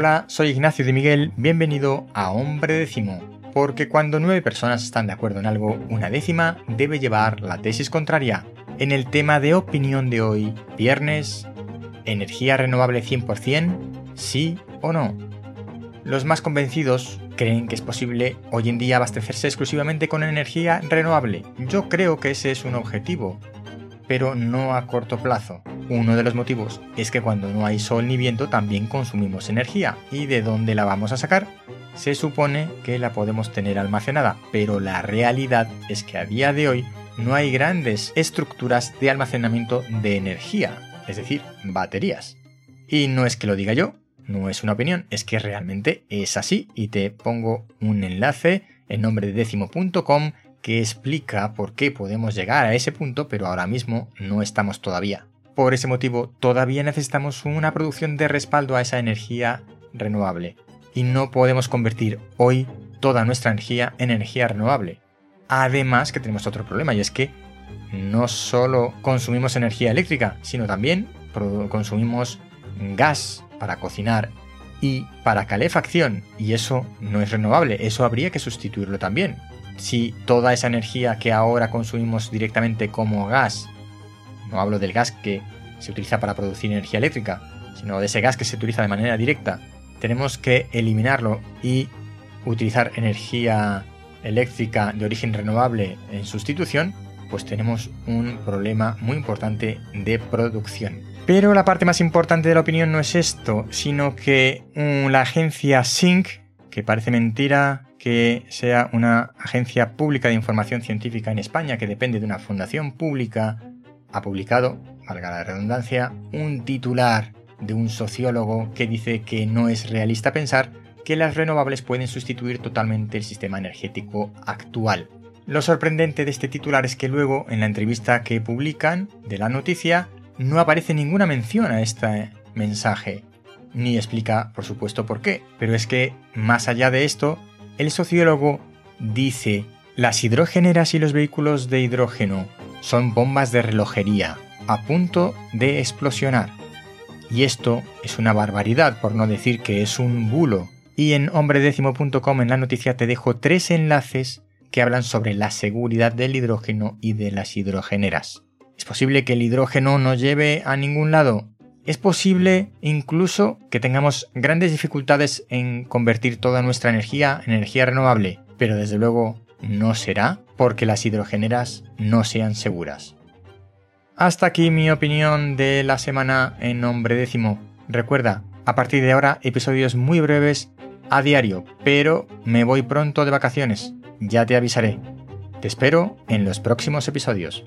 Hola, soy Ignacio de Miguel, bienvenido a Hombre Décimo, porque cuando nueve personas están de acuerdo en algo, una décima debe llevar la tesis contraria. En el tema de opinión de hoy, viernes, ¿energía renovable 100%? ¿Sí o no? Los más convencidos creen que es posible hoy en día abastecerse exclusivamente con energía renovable. Yo creo que ese es un objetivo, pero no a corto plazo. Uno de los motivos es que cuando no hay sol ni viento también consumimos energía. ¿Y de dónde la vamos a sacar? Se supone que la podemos tener almacenada, pero la realidad es que a día de hoy no hay grandes estructuras de almacenamiento de energía, es decir, baterías. Y no es que lo diga yo, no es una opinión, es que realmente es así y te pongo un enlace en nombre de décimo.com que explica por qué podemos llegar a ese punto, pero ahora mismo no estamos todavía. Por ese motivo, todavía necesitamos una producción de respaldo a esa energía renovable. Y no podemos convertir hoy toda nuestra energía en energía renovable. Además que tenemos otro problema y es que no solo consumimos energía eléctrica, sino también consumimos gas para cocinar y para calefacción. Y eso no es renovable, eso habría que sustituirlo también si toda esa energía que ahora consumimos directamente como gas, no hablo del gas que se utiliza para producir energía eléctrica, sino de ese gas que se utiliza de manera directa, tenemos que eliminarlo y utilizar energía eléctrica de origen renovable en sustitución, pues tenemos un problema muy importante de producción. Pero la parte más importante de la opinión no es esto, sino que mm, la agencia SYNC, que parece mentira, que sea una agencia pública de información científica en España que depende de una fundación pública, ha publicado, valga la redundancia, un titular de un sociólogo que dice que no es realista pensar que las renovables pueden sustituir totalmente el sistema energético actual. Lo sorprendente de este titular es que luego, en la entrevista que publican de la noticia, no aparece ninguna mención a este mensaje, ni explica, por supuesto, por qué. Pero es que, más allá de esto, el sociólogo dice, las hidrogeneras y los vehículos de hidrógeno son bombas de relojería a punto de explosionar. Y esto es una barbaridad, por no decir que es un bulo. Y en hombredécimo.com en la noticia te dejo tres enlaces que hablan sobre la seguridad del hidrógeno y de las hidrogeneras. ¿Es posible que el hidrógeno no lleve a ningún lado? Es posible incluso que tengamos grandes dificultades en convertir toda nuestra energía en energía renovable, pero desde luego no será porque las hidrogeneras no sean seguras. Hasta aquí mi opinión de la semana en nombre décimo. Recuerda, a partir de ahora episodios muy breves a diario, pero me voy pronto de vacaciones, ya te avisaré. Te espero en los próximos episodios.